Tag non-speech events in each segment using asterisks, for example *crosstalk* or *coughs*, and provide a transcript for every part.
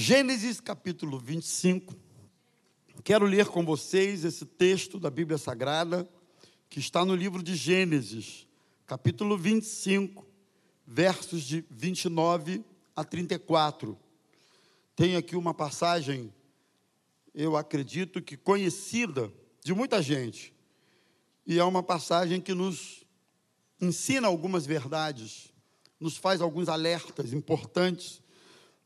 Gênesis capítulo 25. Quero ler com vocês esse texto da Bíblia Sagrada, que está no livro de Gênesis, capítulo 25, versos de 29 a 34. Tem aqui uma passagem, eu acredito que conhecida de muita gente, e é uma passagem que nos ensina algumas verdades, nos faz alguns alertas importantes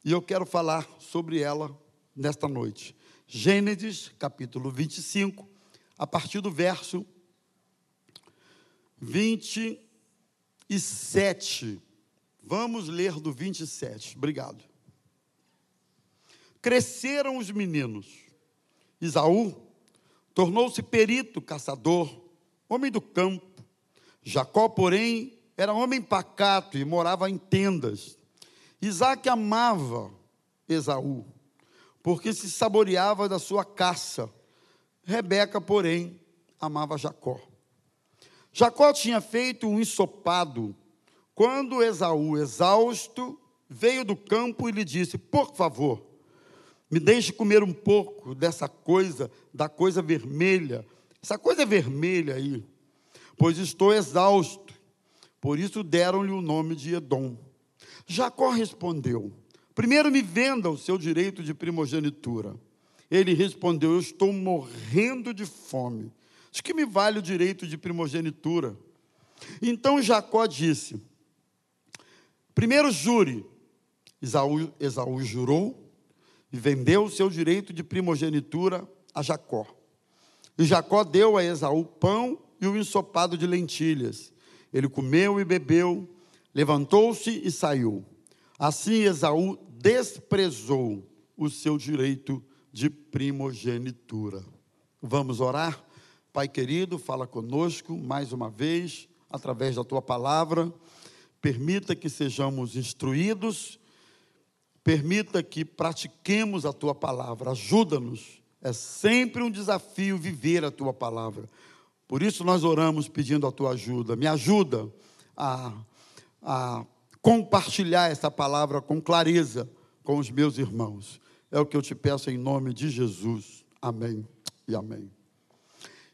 e eu quero falar sobre ela nesta noite. Gênesis, capítulo 25, a partir do verso 27. Vamos ler do 27. Obrigado. Cresceram os meninos. Isaú tornou-se perito, caçador, homem do campo. Jacó, porém, era homem pacato e morava em tendas. Isaac amava Esaú, porque se saboreava da sua caça. Rebeca, porém, amava Jacó. Jacó tinha feito um ensopado quando Esaú, exausto, veio do campo e lhe disse: Por favor, me deixe comer um pouco dessa coisa, da coisa vermelha, essa coisa vermelha aí, pois estou exausto. Por isso deram-lhe o nome de Edom. Jacó respondeu: Primeiro me venda o seu direito de primogenitura. Ele respondeu: Eu estou morrendo de fome. De que me vale o direito de primogenitura? Então Jacó disse: Primeiro jure. Esaú, Esaú jurou e vendeu o seu direito de primogenitura a Jacó. E Jacó deu a Esaú pão e o ensopado de lentilhas. Ele comeu e bebeu Levantou-se e saiu. Assim Esaú desprezou o seu direito de primogenitura. Vamos orar? Pai querido, fala conosco mais uma vez, através da tua palavra. Permita que sejamos instruídos, permita que pratiquemos a tua palavra. Ajuda-nos. É sempre um desafio viver a tua palavra. Por isso nós oramos pedindo a tua ajuda. Me ajuda a a compartilhar essa palavra com clareza com os meus irmãos. É o que eu te peço em nome de Jesus. Amém e amém.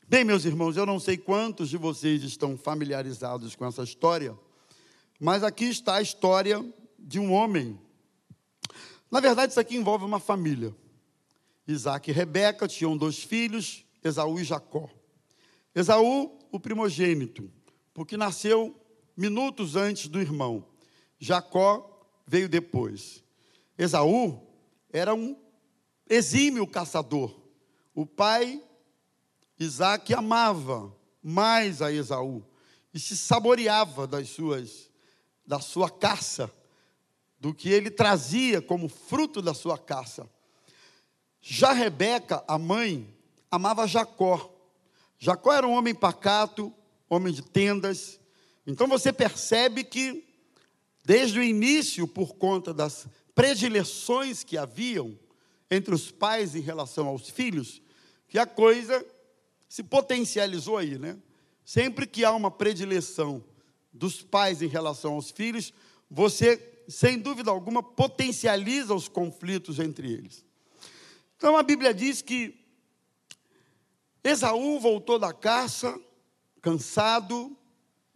Bem, meus irmãos, eu não sei quantos de vocês estão familiarizados com essa história, mas aqui está a história de um homem. Na verdade, isso aqui envolve uma família. Isaac e Rebeca tinham dois filhos, Esaú e Jacó. Esaú, o primogênito, porque nasceu minutos antes do irmão. Jacó veio depois. Esaú era um exímio caçador. O pai, Isaac, amava mais a Esaú e se saboreava das suas, da sua caça, do que ele trazia como fruto da sua caça. Já Rebeca, a mãe, amava Jacó. Jacó era um homem pacato, homem de tendas, então você percebe que, desde o início, por conta das predileções que haviam entre os pais em relação aos filhos, que a coisa se potencializou aí, né? Sempre que há uma predileção dos pais em relação aos filhos, você, sem dúvida alguma, potencializa os conflitos entre eles. Então a Bíblia diz que Esaú voltou da caça, cansado,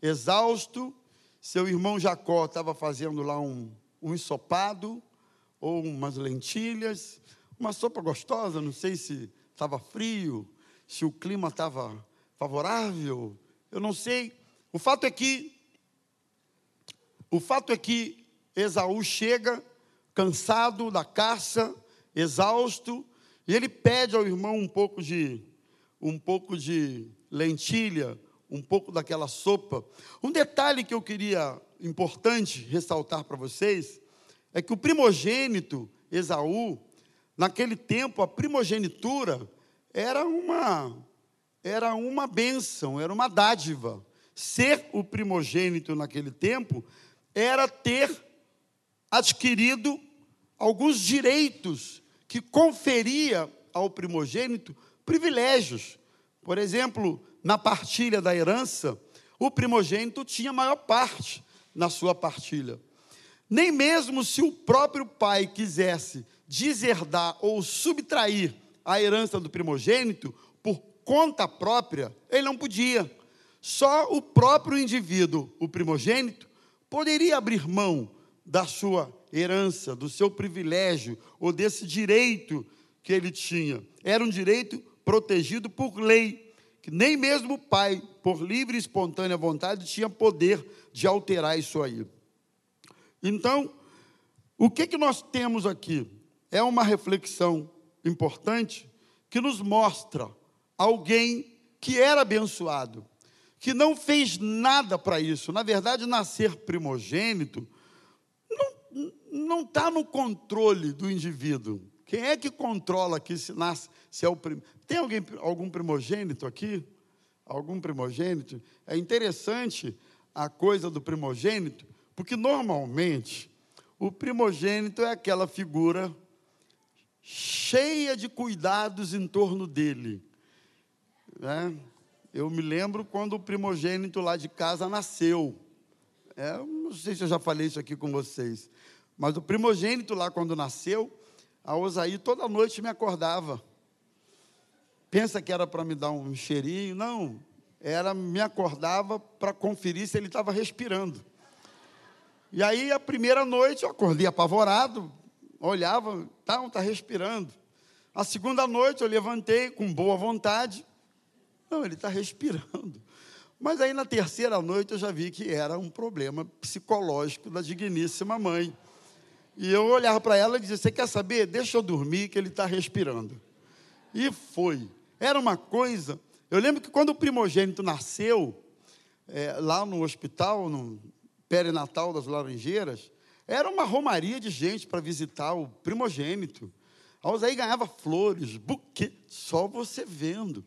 exausto, seu irmão Jacó estava fazendo lá um, um ensopado, ou umas lentilhas, uma sopa gostosa, não sei se estava frio, se o clima estava favorável, eu não sei. O fato é que o fato é que Esaú chega cansado da caça, exausto, e ele pede ao irmão um pouco de um pouco de lentilha, um pouco daquela sopa. Um detalhe que eu queria importante ressaltar para vocês é que o primogênito Esaú, naquele tempo a primogenitura era uma era uma bênção, era uma dádiva. Ser o primogênito naquele tempo era ter adquirido alguns direitos que conferia ao primogênito privilégios. Por exemplo, na partilha da herança, o primogênito tinha maior parte na sua partilha. Nem mesmo se o próprio pai quisesse deserdar ou subtrair a herança do primogênito por conta própria, ele não podia. Só o próprio indivíduo, o primogênito, poderia abrir mão da sua herança, do seu privilégio ou desse direito que ele tinha. Era um direito protegido por lei, que nem mesmo o pai, por livre e espontânea vontade, tinha poder de alterar isso aí. Então, o que, que nós temos aqui? É uma reflexão importante que nos mostra alguém que era abençoado, que não fez nada para isso. Na verdade, nascer primogênito não está no controle do indivíduo. Quem é que controla aqui se nasce, se é o prim... Tem alguém, algum primogênito aqui? Algum primogênito? É interessante a coisa do primogênito, porque normalmente o primogênito é aquela figura cheia de cuidados em torno dele. Né? Eu me lembro quando o primogênito lá de casa nasceu. É, não sei se eu já falei isso aqui com vocês, mas o primogênito lá quando nasceu, a Osaí toda noite me acordava. Pensa que era para me dar um cheirinho? Não, era me acordava para conferir se ele estava respirando. E aí a primeira noite eu acordei apavorado, olhava, tá, está respirando. A segunda noite eu levantei com boa vontade, não, ele está respirando. Mas aí na terceira noite eu já vi que era um problema psicológico da digníssima mãe. E eu olhava para ela e dizia: Você quer saber? Deixa eu dormir, que ele está respirando. E foi. Era uma coisa. Eu lembro que quando o primogênito nasceu, é, lá no hospital, no perinatal das Laranjeiras, era uma romaria de gente para visitar o primogênito. A Osaí ganhava flores, buquê, só você vendo.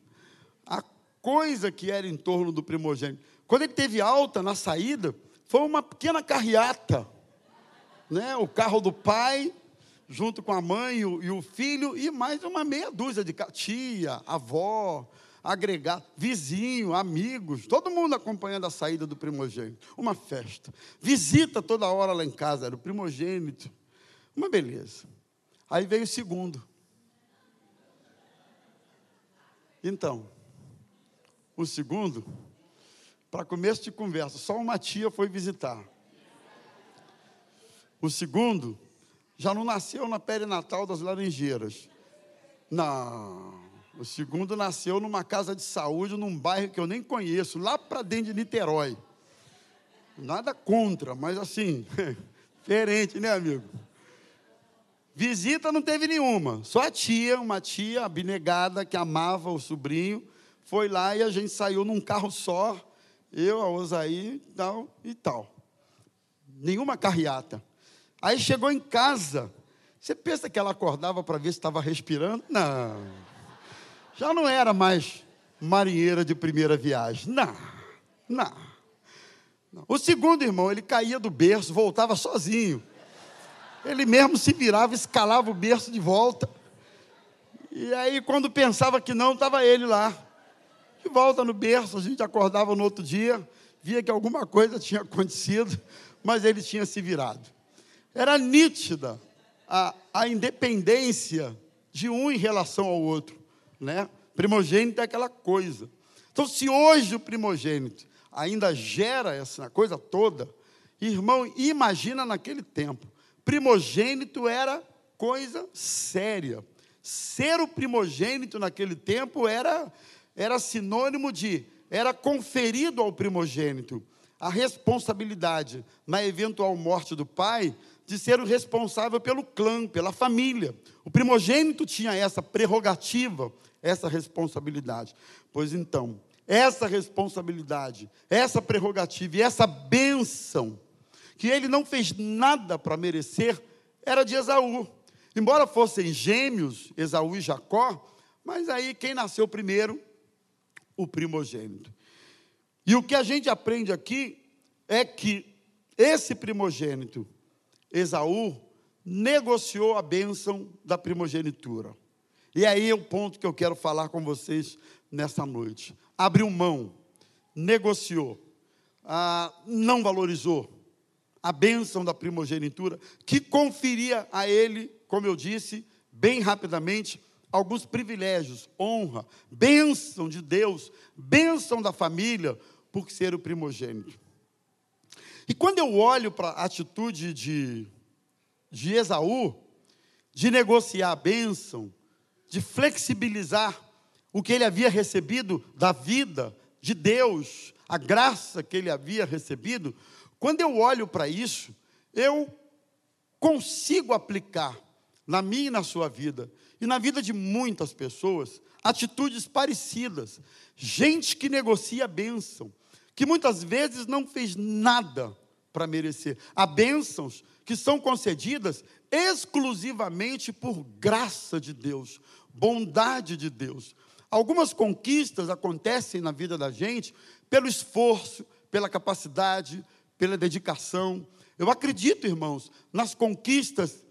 A coisa que era em torno do primogênito. Quando ele teve alta na saída, foi uma pequena carreata. Né? O carro do pai, junto com a mãe e o, filho, e mais uma meia dúzia de tia, avó, agregar, vizinho, amigos, todo mundo acompanhando a saída do primogênito. Uma festa. Visita toda hora lá em casa, era o primogênito. Uma beleza. Aí veio o segundo. Então, o segundo, para começo de conversa, só uma tia foi visitar. O segundo já não nasceu na perinatal das Laranjeiras. Não. O segundo nasceu numa casa de saúde, num bairro que eu nem conheço, lá para dentro de Niterói. Nada contra, mas assim, *laughs* diferente, né, amigo? Visita não teve nenhuma, só a tia, uma tia abnegada que amava o sobrinho, foi lá e a gente saiu num carro só, eu, a Osaí tal, e tal. Nenhuma carreata. Aí chegou em casa, você pensa que ela acordava para ver se estava respirando? Não. Já não era mais marinheira de primeira viagem. Não, não. não. O segundo irmão, ele caía do berço, voltava sozinho. Ele mesmo se virava, escalava o berço de volta. E aí, quando pensava que não, estava ele lá de volta no berço, a gente acordava no outro dia, via que alguma coisa tinha acontecido, mas ele tinha se virado. Era nítida a, a independência de um em relação ao outro, né? Primogênito é aquela coisa. Então, se hoje o primogênito ainda gera essa coisa toda, irmão, imagina naquele tempo. Primogênito era coisa séria. Ser o primogênito naquele tempo era era sinônimo de, era conferido ao primogênito a responsabilidade, na eventual morte do pai, de ser o responsável pelo clã, pela família. O primogênito tinha essa prerrogativa, essa responsabilidade. Pois então, essa responsabilidade, essa prerrogativa e essa bênção, que ele não fez nada para merecer, era de Esaú. Embora fossem gêmeos, Esaú e Jacó, mas aí quem nasceu primeiro o primogênito. E o que a gente aprende aqui é que esse primogênito, Esaú, negociou a bênção da primogenitura. E aí é o ponto que eu quero falar com vocês nessa noite. Abriu mão, negociou, ah, não valorizou, a bênção da primogenitura, que conferia a ele, como eu disse, bem rapidamente, alguns privilégios, honra, bênção de Deus, bênção da família, por ser o primogênito. E quando eu olho para a atitude de, de Esaú, de negociar a bênção, de flexibilizar o que ele havia recebido da vida de Deus, a graça que ele havia recebido, quando eu olho para isso, eu consigo aplicar na minha e na sua vida, e na vida de muitas pessoas, atitudes parecidas. Gente que negocia a bênção, que muitas vezes não fez nada para merecer. Há bênçãos que são concedidas exclusivamente por graça de Deus, bondade de Deus. Algumas conquistas acontecem na vida da gente pelo esforço, pela capacidade, pela dedicação. Eu acredito, irmãos, nas conquistas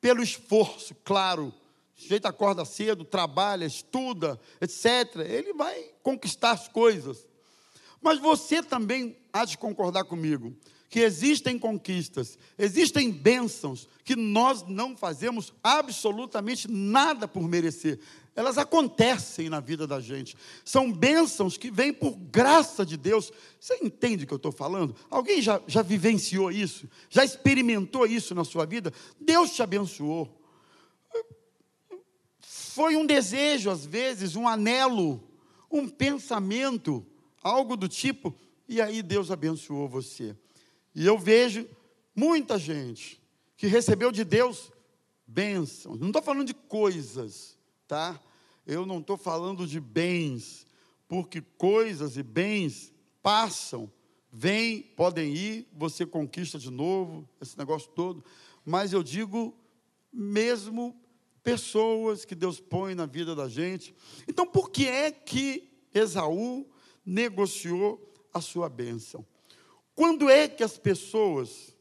pelo esforço, claro. O sujeito acorda cedo, trabalha, estuda, etc. Ele vai conquistar as coisas. Mas você também há de concordar comigo que existem conquistas, existem bênçãos que nós não fazemos absolutamente nada por merecer. Elas acontecem na vida da gente. São bênçãos que vêm por graça de Deus. Você entende o que eu estou falando? Alguém já, já vivenciou isso? Já experimentou isso na sua vida? Deus te abençoou. Foi um desejo, às vezes, um anelo, um pensamento, algo do tipo, e aí Deus abençoou você. E eu vejo muita gente que recebeu de Deus bênçãos. Não estou falando de coisas, tá? Eu não estou falando de bens, porque coisas e bens passam, vêm, podem ir, você conquista de novo, esse negócio todo. Mas eu digo mesmo pessoas que Deus põe na vida da gente. Então, por que é que Esaú negociou a sua bênção? Quando é que as pessoas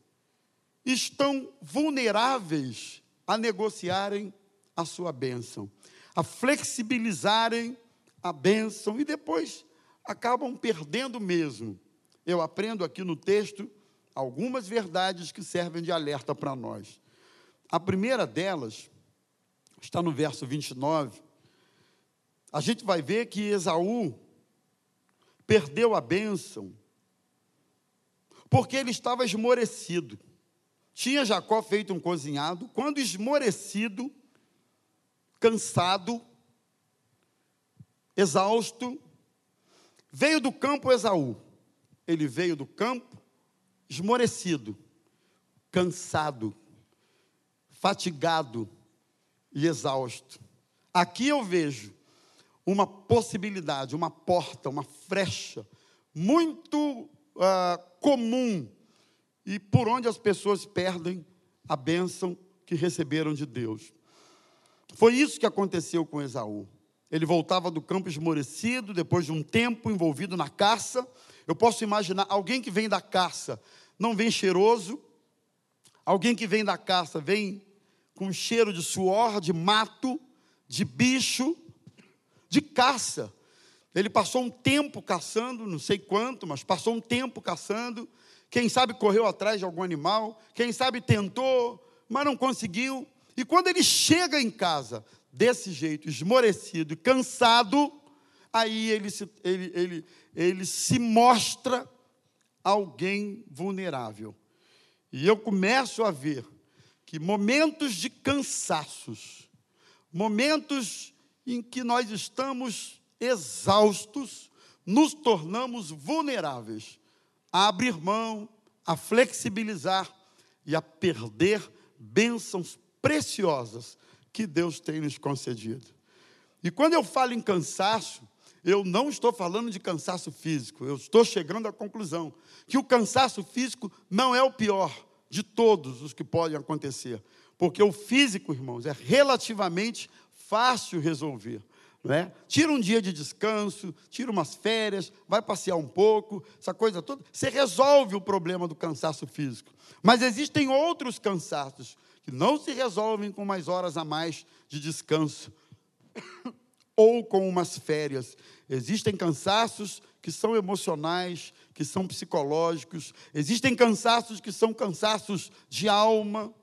estão vulneráveis a negociarem a sua bênção, a flexibilizarem a bênção e depois acabam perdendo mesmo? Eu aprendo aqui no texto algumas verdades que servem de alerta para nós. A primeira delas está no verso 29. A gente vai ver que Esaú perdeu a bênção porque ele estava esmorecido. Tinha Jacó feito um cozinhado, quando esmorecido, cansado, exausto, veio do campo Esaú. Ele veio do campo esmorecido, cansado, fatigado e exausto. Aqui eu vejo uma possibilidade, uma porta, uma frecha muito uh, comum e por onde as pessoas perdem a bênção que receberam de Deus. Foi isso que aconteceu com Esaú. Ele voltava do campo esmorecido, depois de um tempo envolvido na caça. Eu posso imaginar alguém que vem da caça, não vem cheiroso, alguém que vem da caça vem com cheiro de suor, de mato, de bicho, de caça. Ele passou um tempo caçando, não sei quanto, mas passou um tempo caçando. Quem sabe correu atrás de algum animal, quem sabe tentou, mas não conseguiu. E quando ele chega em casa, desse jeito, esmorecido e cansado, aí ele se, ele, ele, ele se mostra alguém vulnerável. E eu começo a ver que momentos de cansaços, momentos em que nós estamos exaustos, nos tornamos vulneráveis a abrir mão, a flexibilizar e a perder bênçãos preciosas que Deus tem nos concedido. E quando eu falo em cansaço, eu não estou falando de cansaço físico, eu estou chegando à conclusão que o cansaço físico não é o pior de todos os que podem acontecer, porque o físico, irmãos, é relativamente fácil resolver. Né? Tira um dia de descanso, tira umas férias, vai passear um pouco, essa coisa toda. Você resolve o problema do cansaço físico. Mas existem outros cansaços que não se resolvem com mais horas a mais de descanso *coughs* ou com umas férias. Existem cansaços que são emocionais, que são psicológicos, existem cansaços que são cansaços de alma,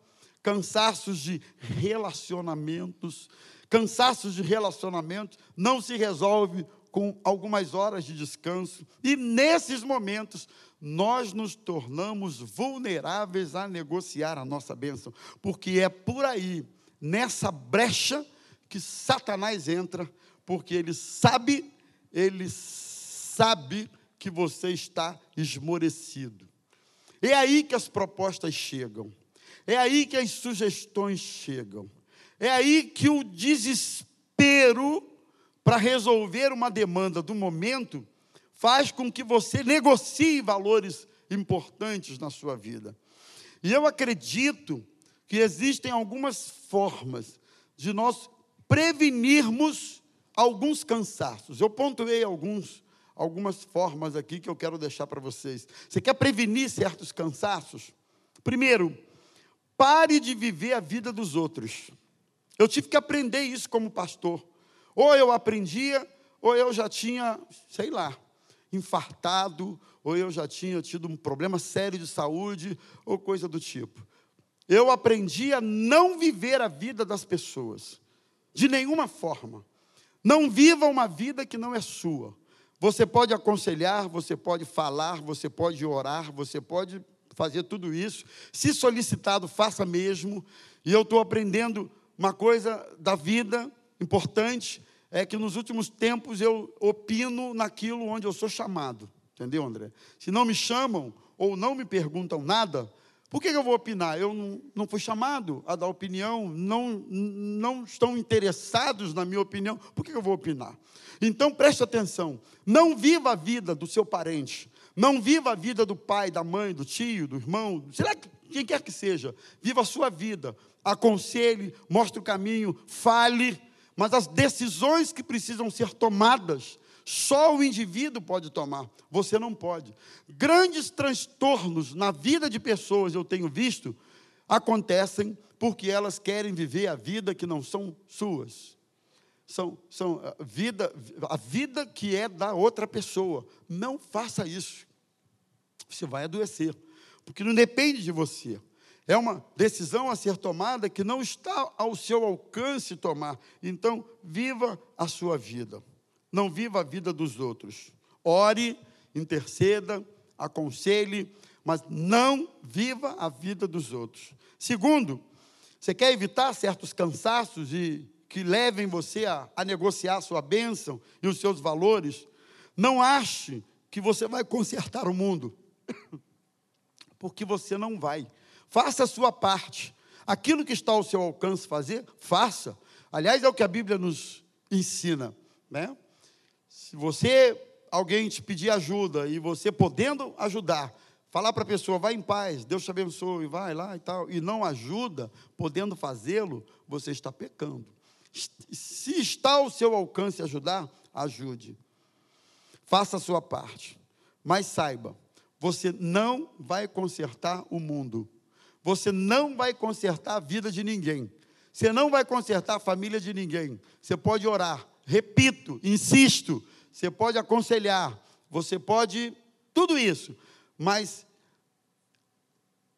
cansaços de relacionamentos. Cansaços de relacionamento não se resolve com algumas horas de descanso. E nesses momentos, nós nos tornamos vulneráveis a negociar a nossa bênção, porque é por aí, nessa brecha, que Satanás entra, porque ele sabe, ele sabe que você está esmorecido. É aí que as propostas chegam. É aí que as sugestões chegam. É aí que o desespero para resolver uma demanda do momento faz com que você negocie valores importantes na sua vida. E eu acredito que existem algumas formas de nós prevenirmos alguns cansaços. Eu pontuei alguns, algumas formas aqui que eu quero deixar para vocês. Você quer prevenir certos cansaços? Primeiro, Pare de viver a vida dos outros. Eu tive que aprender isso como pastor. Ou eu aprendia, ou eu já tinha, sei lá, infartado, ou eu já tinha tido um problema sério de saúde, ou coisa do tipo. Eu aprendi a não viver a vida das pessoas, de nenhuma forma. Não viva uma vida que não é sua. Você pode aconselhar, você pode falar, você pode orar, você pode fazer tudo isso. Se solicitado, faça mesmo. E eu estou aprendendo uma coisa da vida importante, é que nos últimos tempos eu opino naquilo onde eu sou chamado. Entendeu, André? Se não me chamam ou não me perguntam nada, por que eu vou opinar? Eu não, fui chamado a dar opinião, não, não estão interessados na minha opinião, por que eu vou opinar? Então preste atenção, não viva a vida do seu parente, não viva a vida do pai, da mãe, do tio, do irmão, sei lá, quem quer que seja. Viva a sua vida. Aconselhe, mostre o caminho, fale. Mas as decisões que precisam ser tomadas, só o indivíduo pode tomar. Você não pode. Grandes transtornos na vida de pessoas, eu tenho visto, acontecem porque elas querem viver a vida que não são suas são, são a, vida, a vida que é da outra pessoa. Não faça isso. Você vai adoecer, porque não depende de você. É uma decisão a ser tomada que não está ao seu alcance tomar. Então, viva a sua vida. Não viva a vida dos outros. Ore, interceda, aconselhe, mas não viva a vida dos outros. Segundo, você quer evitar certos cansaços e que levem você a, a negociar a sua bênção e os seus valores, não ache que você vai consertar o mundo, *coughs* porque você não vai. Faça a sua parte. Aquilo que está ao seu alcance fazer, faça. Aliás, é o que a Bíblia nos ensina, né? Se você alguém te pedir ajuda e você podendo ajudar, falar para a pessoa, vai em paz, Deus te abençoe, vai lá e tal, e não ajuda, podendo fazê-lo, você está pecando. Se está ao seu alcance ajudar, ajude. Faça a sua parte. Mas saiba, você não vai consertar o mundo. Você não vai consertar a vida de ninguém. Você não vai consertar a família de ninguém. Você pode orar, repito, insisto, você pode aconselhar, você pode tudo isso, mas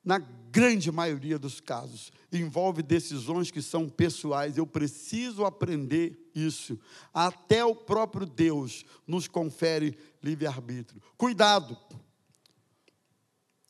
na grande maioria dos casos, envolve decisões que são pessoais. Eu preciso aprender isso. Até o próprio Deus nos confere livre-arbítrio. Cuidado.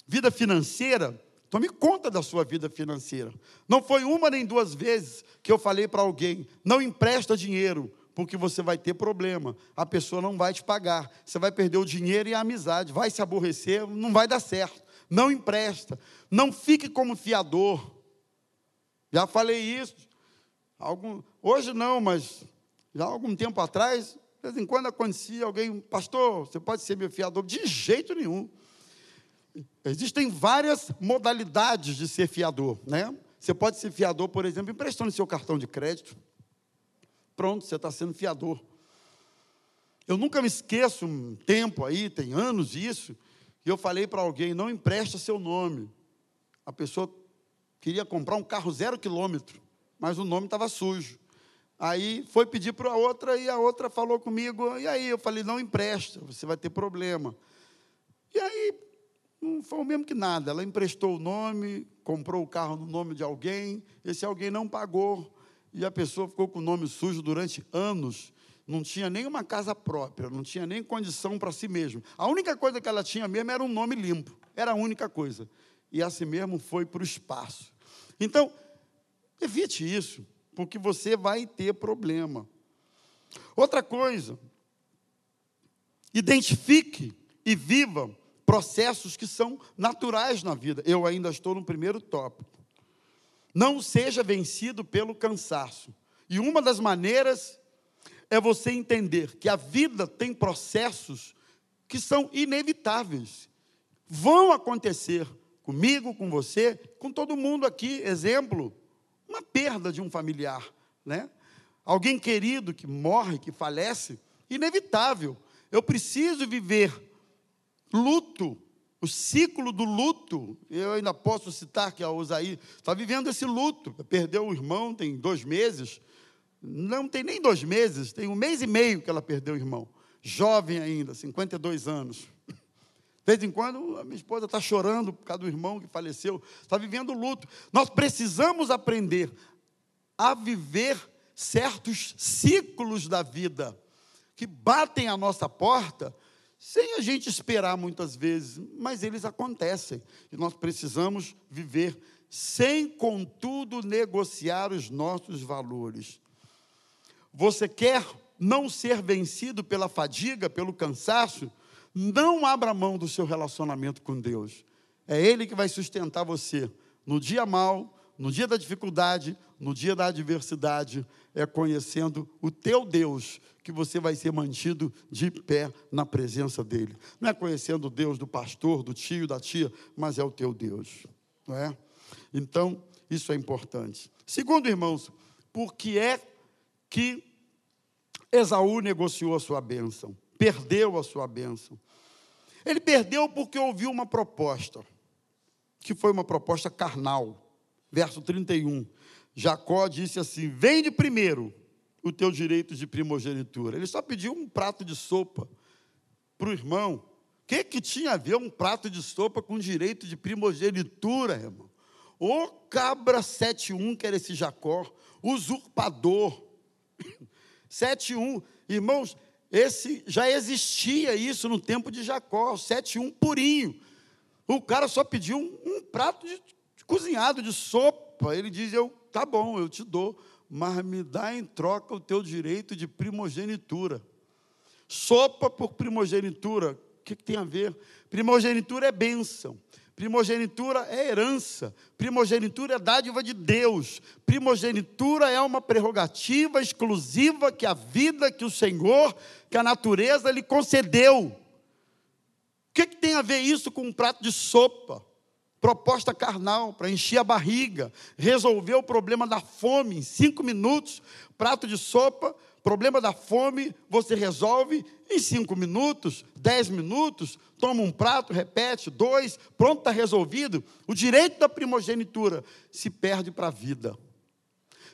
Vida financeira, tome conta da sua vida financeira. Não foi uma nem duas vezes que eu falei para alguém: não empresta dinheiro, porque você vai ter problema. A pessoa não vai te pagar. Você vai perder o dinheiro e a amizade. Vai se aborrecer, não vai dar certo. Não empresta. Não fique como fiador. Já falei isso. Algum, hoje não, mas já há algum tempo atrás, de vez em quando acontecia alguém, pastor, você pode ser meu fiador? De jeito nenhum. Existem várias modalidades de ser fiador, né? Você pode ser fiador, por exemplo, emprestando seu cartão de crédito. Pronto, você está sendo fiador. Eu nunca me esqueço, um tempo aí, tem anos isso, que eu falei para alguém, não empresta seu nome. A pessoa queria comprar um carro zero quilômetro, mas o nome estava sujo. Aí foi pedir para a outra e a outra falou comigo, e aí eu falei, não empresta, você vai ter problema. E aí, não foi o mesmo que nada. Ela emprestou o nome, comprou o carro no nome de alguém, esse alguém não pagou, e a pessoa ficou com o nome sujo durante anos. Não tinha nem uma casa própria, não tinha nem condição para si mesmo. A única coisa que ela tinha mesmo era um nome limpo, era a única coisa. E assim mesmo foi para o espaço. Então, evite isso, porque você vai ter problema. Outra coisa, identifique e viva processos que são naturais na vida. Eu ainda estou no primeiro tópico. Não seja vencido pelo cansaço. E uma das maneiras é você entender que a vida tem processos que são inevitáveis. Vão acontecer comigo, com você, com todo mundo aqui. Exemplo, uma perda de um familiar, né? Alguém querido que morre, que falece, inevitável. Eu preciso viver luto, o ciclo do luto. Eu ainda posso citar que a Osaí está vivendo esse luto. Perdeu o irmão tem dois meses. Não tem nem dois meses, tem um mês e meio que ela perdeu o irmão. Jovem ainda, 52 anos. De vez em quando, a minha esposa está chorando por causa do irmão que faleceu, está vivendo luto. Nós precisamos aprender a viver certos ciclos da vida que batem à nossa porta sem a gente esperar muitas vezes, mas eles acontecem. E nós precisamos viver sem, contudo, negociar os nossos valores. Você quer não ser vencido pela fadiga, pelo cansaço? Não abra mão do seu relacionamento com Deus. É Ele que vai sustentar você no dia mal, no dia da dificuldade, no dia da adversidade, é conhecendo o teu Deus que você vai ser mantido de pé na presença dele. Não é conhecendo o Deus do pastor, do tio, da tia, mas é o teu Deus, não é? Então, isso é importante. Segundo, irmãos, por que é que Esaú negociou a sua bênção? Perdeu a sua bênção. Ele perdeu porque ouviu uma proposta, que foi uma proposta carnal verso 31. Jacó disse assim: Vende primeiro o teu direito de primogenitura. Ele só pediu um prato de sopa para o irmão. O que, que tinha a ver um prato de sopa com direito de primogenitura, irmão? O cabra 71, que era esse Jacó, usurpador. *coughs* 71, irmãos, esse já existia isso no tempo de Jacó, 71 purinho. O cara só pediu um, um prato de cozinhado de sopa. Ele diz: Eu, tá bom, eu te dou, mas me dá em troca o teu direito de primogenitura. Sopa por primogenitura, o que, que tem a ver? Primogenitura é bênção. Primogenitura é herança, primogenitura é dádiva de Deus, primogenitura é uma prerrogativa exclusiva que a vida, que o Senhor, que a natureza lhe concedeu. O que, que tem a ver isso com um prato de sopa? Proposta carnal para encher a barriga, resolver o problema da fome em cinco minutos, prato de sopa, problema da fome, você resolve em cinco minutos, dez minutos, toma um prato, repete, dois, pronto, está resolvido. O direito da primogenitura se perde para a vida.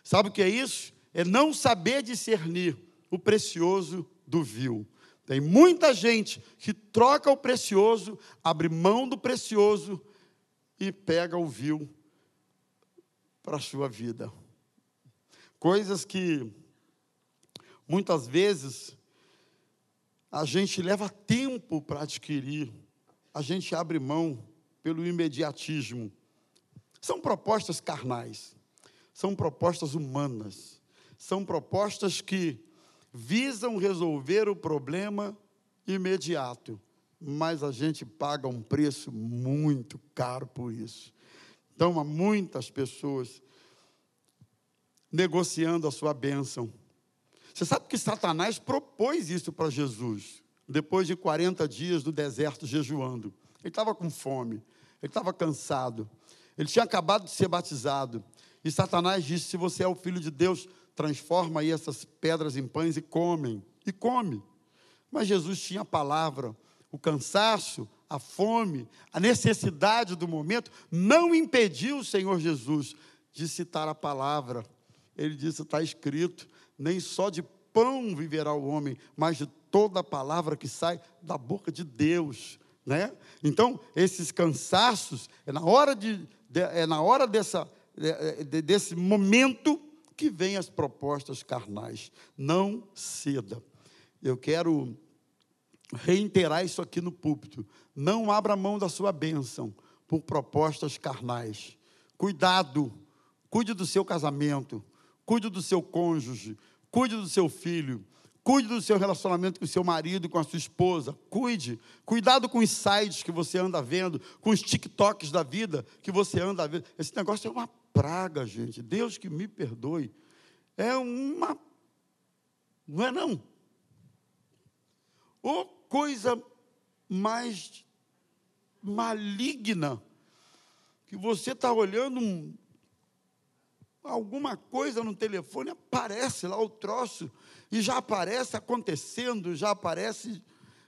Sabe o que é isso? É não saber discernir o precioso do vil. Tem muita gente que troca o precioso, abre mão do precioso e pega o vil para a sua vida. Coisas que muitas vezes a gente leva tempo para adquirir, a gente abre mão pelo imediatismo. São propostas carnais, são propostas humanas, são propostas que visam resolver o problema imediato mas a gente paga um preço muito caro por isso. Então, há muitas pessoas negociando a sua bênção. Você sabe que Satanás propôs isso para Jesus, depois de 40 dias no deserto jejuando. Ele estava com fome, ele estava cansado, ele tinha acabado de ser batizado. E Satanás disse: Se você é o filho de Deus, transforma aí essas pedras em pães e comem. E come. Mas Jesus tinha a palavra o cansaço, a fome, a necessidade do momento, não impediu o Senhor Jesus de citar a palavra. Ele disse: está escrito, nem só de pão viverá o homem, mas de toda a palavra que sai da boca de Deus. né? Então, esses cansaços, é na hora, de, é na hora dessa, de, desse momento que vem as propostas carnais. Não ceda. Eu quero reiterar isso aqui no púlpito. Não abra mão da sua bênção por propostas carnais. Cuidado, cuide do seu casamento, cuide do seu cônjuge, cuide do seu filho, cuide do seu relacionamento com o seu marido, com a sua esposa, cuide. Cuidado com os sites que você anda vendo, com os TikToks da vida que você anda vendo. Esse negócio é uma praga, gente. Deus que me perdoe. É uma. Não é não. Ou coisa mais maligna que você está olhando um, alguma coisa no telefone, aparece lá o troço, e já aparece acontecendo, já aparece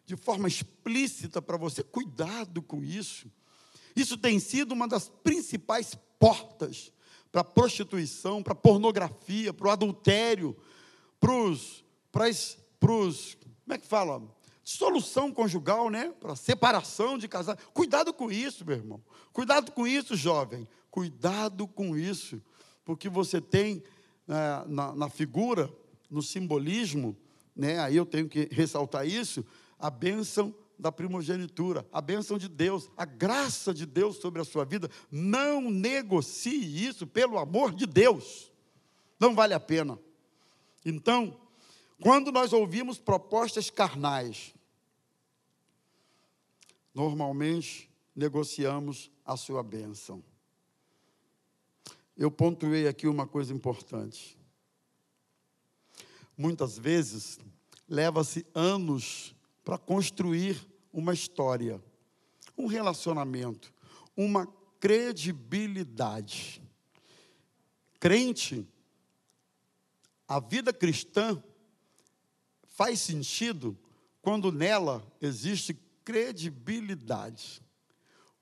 de forma explícita para você. Cuidado com isso. Isso tem sido uma das principais portas para a prostituição, para a pornografia, para o adultério. Para os como é que fala? Solução conjugal, né? Para separação de casal. Cuidado com isso, meu irmão. Cuidado com isso, jovem. Cuidado com isso. Porque você tem é, na, na figura, no simbolismo, né? aí eu tenho que ressaltar isso, a bênção da primogenitura, a bênção de Deus, a graça de Deus sobre a sua vida. Não negocie isso pelo amor de Deus. Não vale a pena. Então, quando nós ouvimos propostas carnais, normalmente negociamos a sua bênção. Eu pontuei aqui uma coisa importante. Muitas vezes leva-se anos para construir uma história, um relacionamento, uma credibilidade. Crente, a vida cristã faz sentido quando nela existe credibilidade.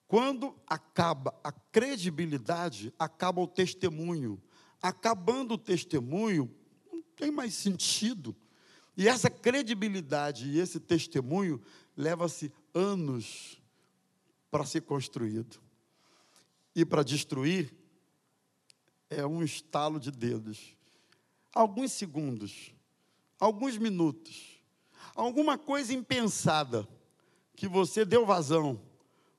Quando acaba a credibilidade, acaba o testemunho. Acabando o testemunho, não tem mais sentido. E essa credibilidade e esse testemunho leva-se anos para ser construído. E para destruir é um estalo de dedos. Alguns segundos alguns minutos, alguma coisa impensada que você deu vazão,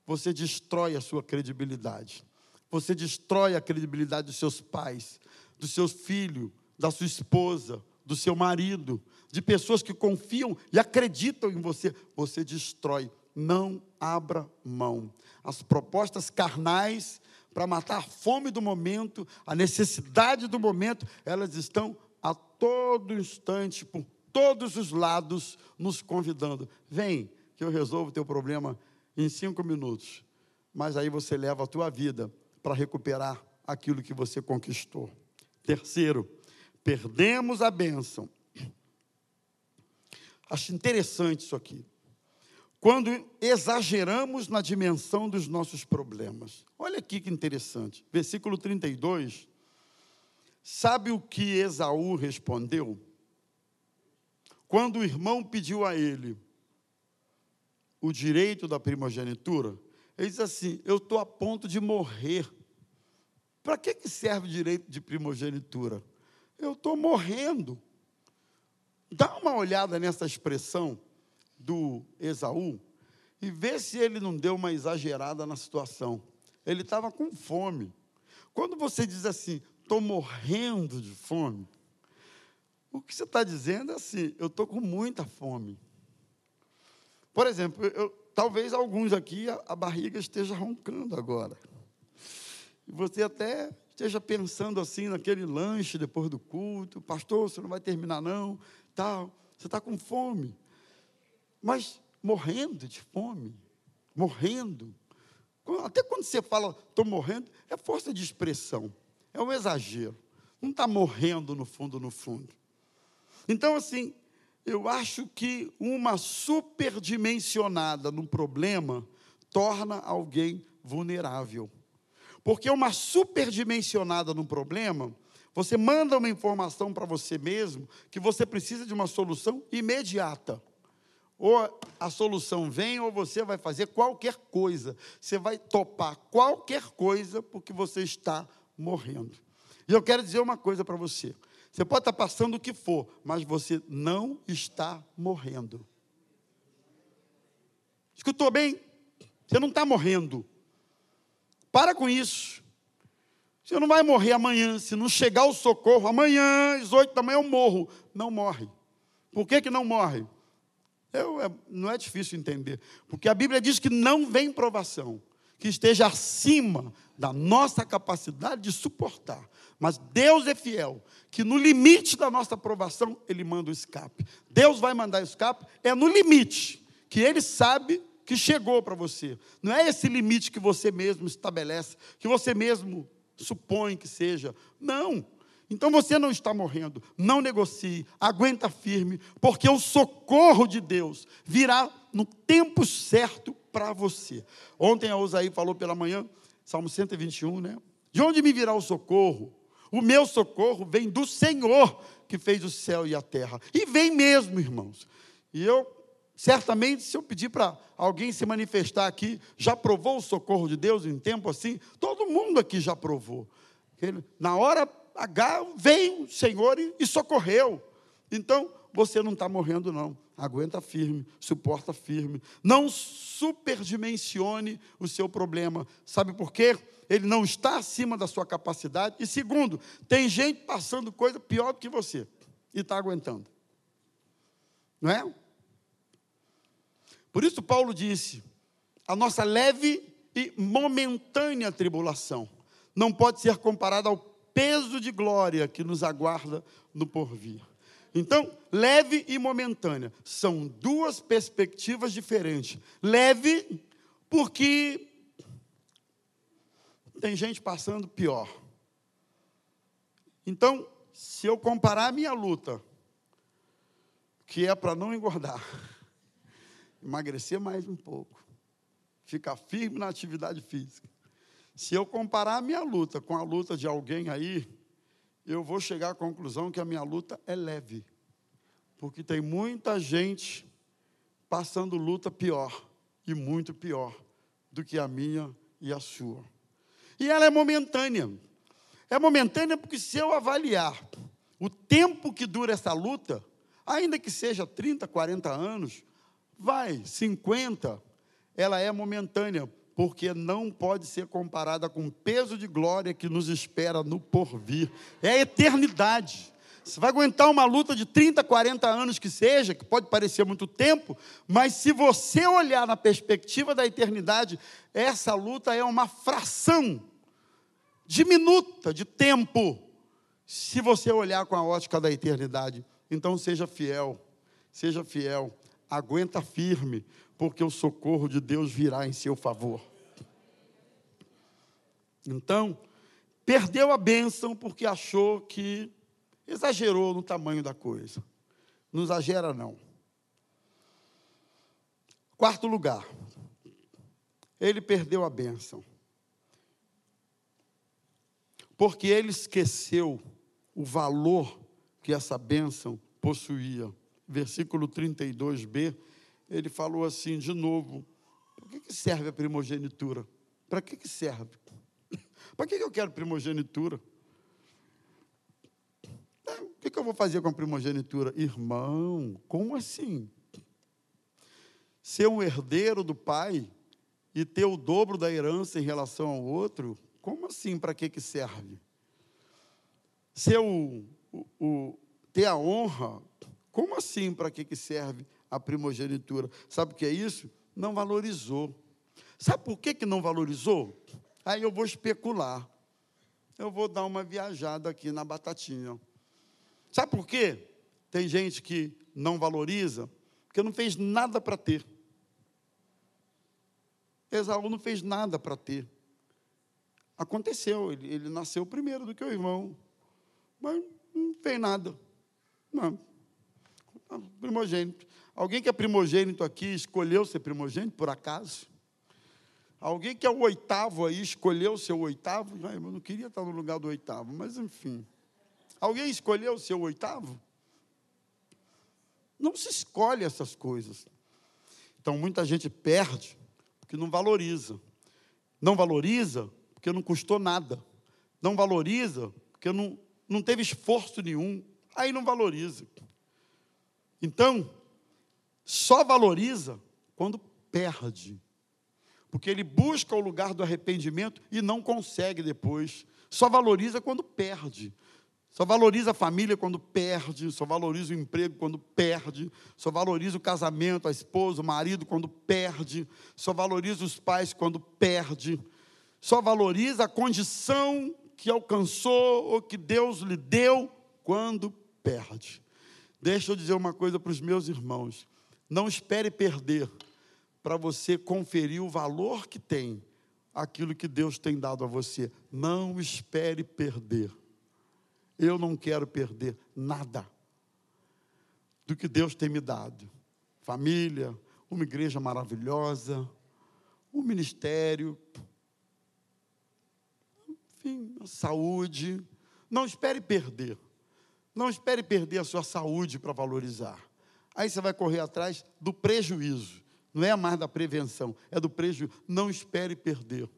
você destrói a sua credibilidade. Você destrói a credibilidade dos seus pais, do seu filho, da sua esposa, do seu marido, de pessoas que confiam e acreditam em você. Você destrói. Não abra mão. As propostas carnais para matar a fome do momento, a necessidade do momento, elas estão todo instante, por todos os lados, nos convidando. Vem, que eu resolvo o teu problema em cinco minutos. Mas aí você leva a tua vida para recuperar aquilo que você conquistou. Terceiro, perdemos a bênção. Acho interessante isso aqui. Quando exageramos na dimensão dos nossos problemas. Olha aqui que interessante. Versículo 32 Sabe o que Esaú respondeu? Quando o irmão pediu a ele o direito da primogenitura, ele diz assim: Eu estou a ponto de morrer. Para que, que serve o direito de primogenitura? Eu estou morrendo. Dá uma olhada nessa expressão do Esaú e vê se ele não deu uma exagerada na situação. Ele estava com fome. Quando você diz assim, estou morrendo de fome. O que você está dizendo é assim: eu estou com muita fome. Por exemplo, eu, talvez alguns aqui a, a barriga esteja roncando agora. E você até esteja pensando assim naquele lanche depois do culto, pastor, você não vai terminar não, tal. Você está com fome, mas morrendo de fome, morrendo. Até quando você fala, estou morrendo, é força de expressão. É um exagero. Não está morrendo no fundo, no fundo. Então, assim, eu acho que uma superdimensionada no problema torna alguém vulnerável. Porque uma superdimensionada no problema, você manda uma informação para você mesmo que você precisa de uma solução imediata. ou a solução vem, ou você vai fazer qualquer coisa. Você vai topar qualquer coisa porque você está morrendo. E eu quero dizer uma coisa para você. Você pode estar passando o que for, mas você não está morrendo. Escutou bem? Você não está morrendo. Para com isso. Você não vai morrer amanhã. Se não chegar o socorro, amanhã, às oito da manhã, eu morro. Não morre. Por que, que não morre? Eu, é, não é difícil entender. Porque a Bíblia diz que não vem provação que esteja acima da nossa capacidade de suportar. Mas Deus é fiel, que no limite da nossa provação, Ele manda o escape. Deus vai mandar o escape, é no limite, que Ele sabe que chegou para você. Não é esse limite que você mesmo estabelece, que você mesmo supõe que seja. Não. Então você não está morrendo. Não negocie, aguenta firme, porque o socorro de Deus virá no tempo certo para você. Ontem a Osaí falou pela manhã, Salmo 121, né? De onde me virá o socorro? O meu socorro vem do Senhor que fez o céu e a terra. E vem mesmo, irmãos. E eu Certamente, se eu pedir para alguém se manifestar aqui, já provou o socorro de Deus em tempo assim? Todo mundo aqui já provou. Na hora H veio o Senhor e, socorreu. Então, você não está morrendo, não. Aguenta firme, suporta firme. Não superdimensione o seu problema. Sabe por quê? Ele não está acima da sua capacidade. E segundo, tem gente passando coisa pior do que você e está aguentando. Não é? Por isso, Paulo disse: a nossa leve e momentânea tribulação não pode ser comparada ao peso de glória que nos aguarda no porvir. Então, leve e momentânea são duas perspectivas diferentes. Leve, porque tem gente passando pior. Então, se eu comparar a minha luta, que é para não engordar, *laughs* emagrecer mais um pouco, ficar firme na atividade física. Se eu comparar a minha luta com a luta de alguém aí, eu vou chegar à conclusão que a minha luta é leve. Porque tem muita gente passando luta pior, e muito pior, do que a minha e a sua. E ela é momentânea. É momentânea porque se eu avaliar o tempo que dura essa luta, ainda que seja 30, 40 anos, Vai, 50, ela é momentânea, porque não pode ser comparada com o peso de glória que nos espera no porvir. É a eternidade. Você vai aguentar uma luta de 30, 40 anos que seja, que pode parecer muito tempo, mas se você olhar na perspectiva da eternidade, essa luta é uma fração diminuta de tempo, se você olhar com a ótica da eternidade. Então seja fiel, seja fiel aguenta firme, porque o socorro de Deus virá em seu favor. Então, perdeu a bênção porque achou que exagerou no tamanho da coisa. Não exagera, não. Quarto lugar, ele perdeu a bênção. Porque ele esqueceu o valor que essa bênção possuía versículo 32b, ele falou assim de novo: para que, que serve a primogenitura? Para que, que serve? *laughs* Para que, que eu quero primogenitura? É, o que, que eu vou fazer com a primogenitura? Irmão, como assim? Ser um herdeiro do pai e ter o dobro da herança em relação ao outro, como assim? Para que, que serve? Ser o, o, o, ter a honra como assim? Para que, que serve a primogenitura? Sabe o que é isso? Não valorizou. Sabe por que, que não valorizou? Aí eu vou especular. Eu vou dar uma viajada aqui na batatinha. Sabe por quê? Tem gente que não valoriza, porque não fez nada para ter. Esaú não fez nada para ter. Aconteceu, ele, ele nasceu primeiro do que o irmão, mas não fez nada. Não, primogênito. Alguém que é primogênito aqui escolheu ser primogênito por acaso? Alguém que é o oitavo aí escolheu ser o oitavo? eu não queria estar no lugar do oitavo, mas enfim. Alguém escolheu ser o oitavo? Não se escolhe essas coisas. Então, muita gente perde porque não valoriza. Não valoriza porque não custou nada. Não valoriza porque não, não teve esforço nenhum. Aí não valoriza. Então, só valoriza quando perde. Porque ele busca o lugar do arrependimento e não consegue depois. Só valoriza quando perde. Só valoriza a família quando perde, só valoriza o emprego quando perde, só valoriza o casamento, a esposa, o marido quando perde, só valoriza os pais quando perde, só valoriza a condição que alcançou ou que Deus lhe deu quando perde. Deixa eu dizer uma coisa para os meus irmãos: não espere perder para você conferir o valor que tem aquilo que Deus tem dado a você. Não espere perder. Eu não quero perder nada do que Deus tem me dado. Família, uma igreja maravilhosa, um ministério, enfim, saúde. Não espere perder. Não espere perder a sua saúde para valorizar. Aí você vai correr atrás do prejuízo. Não é mais da prevenção, é do prejuízo. Não espere perder.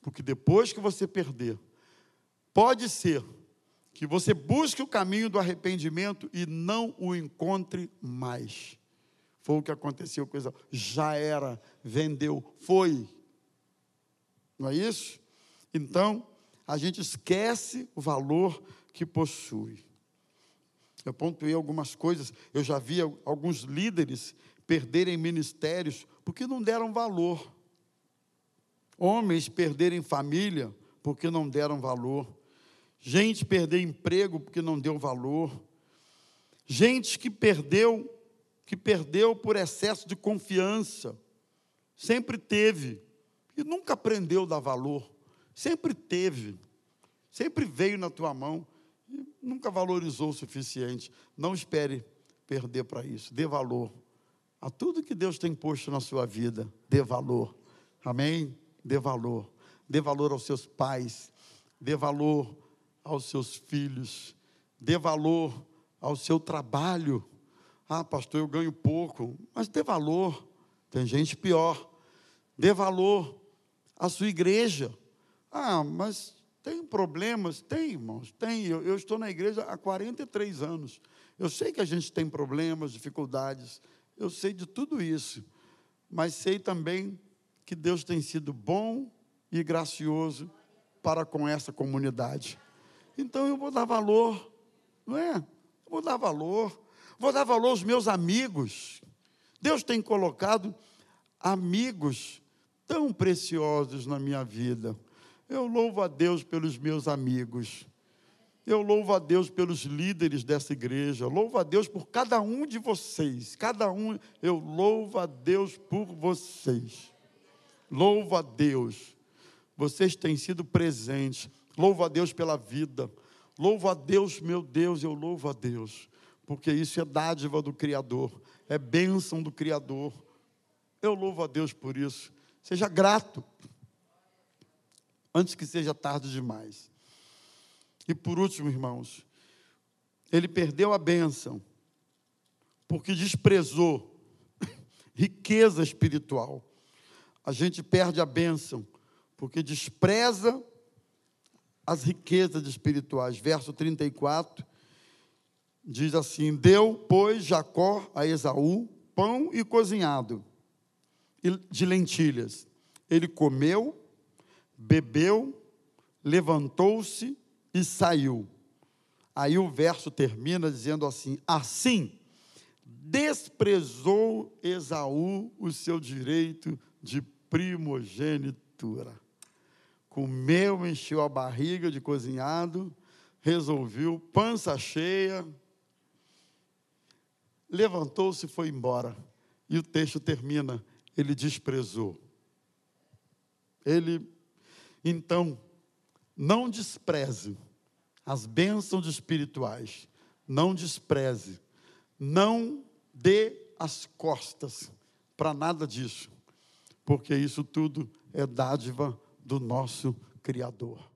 Porque depois que você perder, pode ser que você busque o caminho do arrependimento e não o encontre mais. Foi o que aconteceu com Esaú. Já era, vendeu, foi. Não é isso? Então, a gente esquece o valor que possui. Eu pontuei algumas coisas, eu já vi alguns líderes perderem ministérios porque não deram valor. Homens perderem família porque não deram valor. Gente perder emprego porque não deu valor. Gente que perdeu, que perdeu por excesso de confiança. Sempre teve e nunca aprendeu a dar valor. Sempre teve. Sempre veio na tua mão nunca valorizou o suficiente. Não espere perder para isso. Dê valor a tudo que Deus tem posto na sua vida. Dê valor. Amém? Dê valor. Dê valor aos seus pais. Dê valor aos seus filhos, dê valor ao seu trabalho. Ah, pastor, eu ganho pouco, mas dê valor. Tem gente pior. Dê valor à sua igreja. Ah, mas tem problemas? Tem, irmãos, tem. Eu, eu estou na igreja há 43 anos. Eu sei que a gente tem problemas, dificuldades. Eu sei de tudo isso. Mas sei também que Deus tem sido bom e gracioso para com essa comunidade. Então eu vou dar valor, não é? Vou dar valor. Vou dar valor aos meus amigos. Deus tem colocado amigos tão preciosos na minha vida. Eu louvo a Deus pelos meus amigos. Eu louvo a Deus pelos líderes dessa igreja. Louvo a Deus por cada um de vocês. Cada um, eu louvo a Deus por vocês. Louvo a Deus. Vocês têm sido presentes. Louvo a Deus pela vida. Louvo a Deus, meu Deus, eu louvo a Deus. Porque isso é dádiva do Criador, é bênção do Criador. Eu louvo a Deus por isso. Seja grato, antes que seja tarde demais. E por último, irmãos, ele perdeu a bênção, porque desprezou *laughs* riqueza espiritual. A gente perde a bênção, porque despreza as riquezas espirituais. Verso 34 diz assim: Deu, pois, Jacó a Esaú pão e cozinhado de lentilhas. Ele comeu, bebeu, levantou-se e saiu. Aí o verso termina dizendo assim: Assim desprezou Esaú o seu direito de primogenitura comeu, encheu a barriga de cozinhado, resolveu, pança cheia, levantou-se e foi embora. E o texto termina: ele desprezou. Ele, então, não despreze as bênçãos espirituais, não despreze, não dê as costas para nada disso, porque isso tudo é dádiva do nosso Criador.